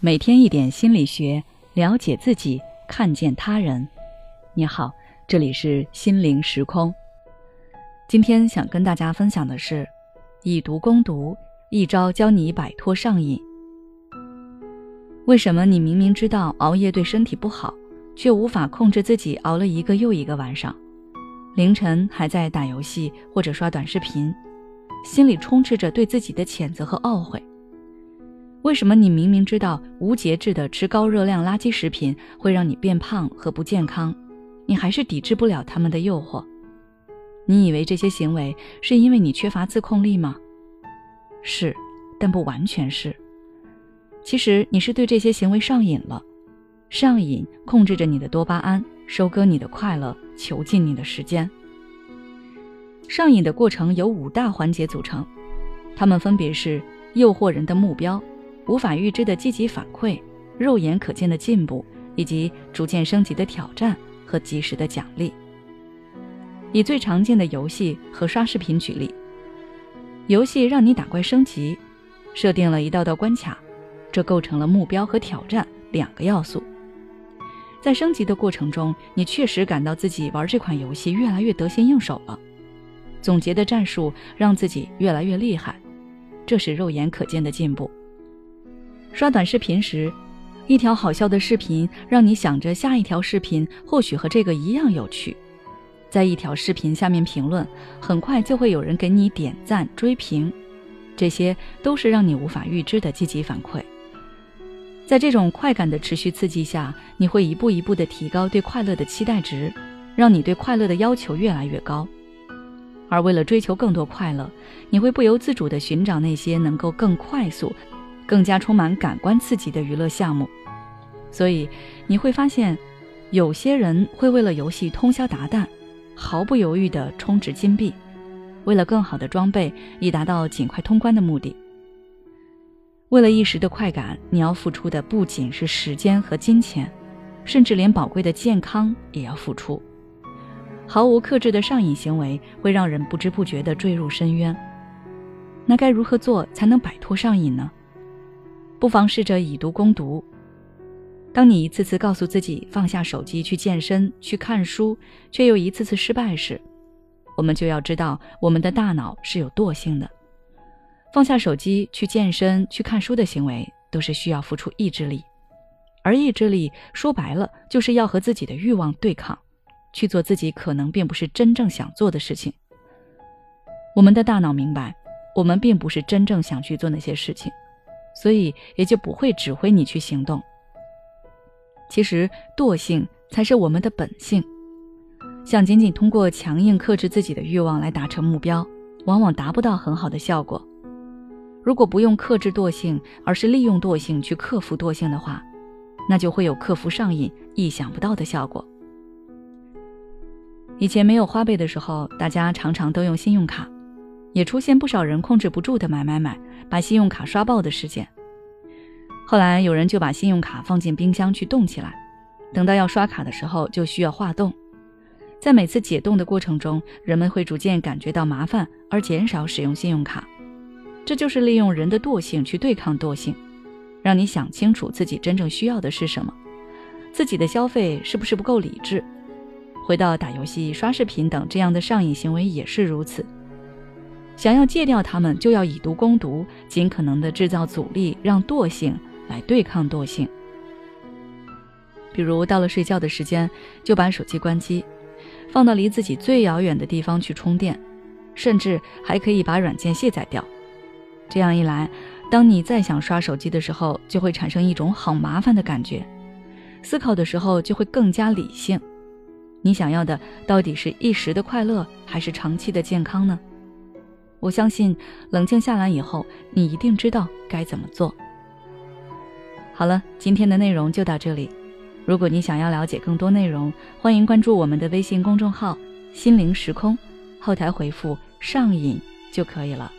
每天一点心理学，了解自己，看见他人。你好，这里是心灵时空。今天想跟大家分享的是，以毒攻毒，一招教你摆脱上瘾。为什么你明明知道熬夜对身体不好，却无法控制自己熬了一个又一个晚上，凌晨还在打游戏或者刷短视频，心里充斥着对自己的谴责和懊悔？为什么你明明知道无节制的吃高热量垃圾食品会让你变胖和不健康，你还是抵制不了他们的诱惑？你以为这些行为是因为你缺乏自控力吗？是，但不完全是。其实你是对这些行为上瘾了，上瘾控制着你的多巴胺，收割你的快乐，囚禁你的时间。上瘾的过程由五大环节组成，它们分别是诱惑人的目标。无法预知的积极反馈、肉眼可见的进步，以及逐渐升级的挑战和及时的奖励。以最常见的游戏和刷视频举例，游戏让你打怪升级，设定了一道道关卡，这构成了目标和挑战两个要素。在升级的过程中，你确实感到自己玩这款游戏越来越得心应手了，总结的战术让自己越来越厉害，这是肉眼可见的进步。刷短视频时，一条好笑的视频让你想着下一条视频或许和这个一样有趣，在一条视频下面评论，很快就会有人给你点赞追评，这些都是让你无法预知的积极反馈。在这种快感的持续刺激下，你会一步一步地提高对快乐的期待值，让你对快乐的要求越来越高。而为了追求更多快乐，你会不由自主地寻找那些能够更快速。更加充满感官刺激的娱乐项目，所以你会发现，有些人会为了游戏通宵达旦，毫不犹豫地充值金币，为了更好的装备，以达到尽快通关的目的。为了一时的快感，你要付出的不仅是时间和金钱，甚至连宝贵的健康也要付出。毫无克制的上瘾行为会让人不知不觉地坠入深渊。那该如何做才能摆脱上瘾呢？不妨试着以毒攻毒。当你一次次告诉自己放下手机去健身、去看书，却又一次次失败时，我们就要知道我们的大脑是有惰性的。放下手机去健身、去看书的行为都是需要付出意志力，而意志力说白了就是要和自己的欲望对抗，去做自己可能并不是真正想做的事情。我们的大脑明白，我们并不是真正想去做那些事情。所以也就不会指挥你去行动。其实惰性才是我们的本性，想仅仅通过强硬克制自己的欲望来达成目标，往往达不到很好的效果。如果不用克制惰性，而是利用惰性去克服惰性的话，那就会有克服上瘾意想不到的效果。以前没有花呗的时候，大家常常都用信用卡。也出现不少人控制不住的买买买，把信用卡刷爆的事件。后来有人就把信用卡放进冰箱去冻起来，等到要刷卡的时候就需要化冻。在每次解冻的过程中，人们会逐渐感觉到麻烦而减少使用信用卡。这就是利用人的惰性去对抗惰性，让你想清楚自己真正需要的是什么，自己的消费是不是不够理智。回到打游戏、刷视频等这样的上瘾行为也是如此。想要戒掉它们，就要以毒攻毒，尽可能的制造阻力，让惰性来对抗惰性。比如到了睡觉的时间，就把手机关机，放到离自己最遥远的地方去充电，甚至还可以把软件卸载掉。这样一来，当你再想刷手机的时候，就会产生一种好麻烦的感觉，思考的时候就会更加理性。你想要的到底是一时的快乐，还是长期的健康呢？我相信，冷静下来以后，你一定知道该怎么做。好了，今天的内容就到这里。如果你想要了解更多内容，欢迎关注我们的微信公众号“心灵时空”，后台回复“上瘾”就可以了。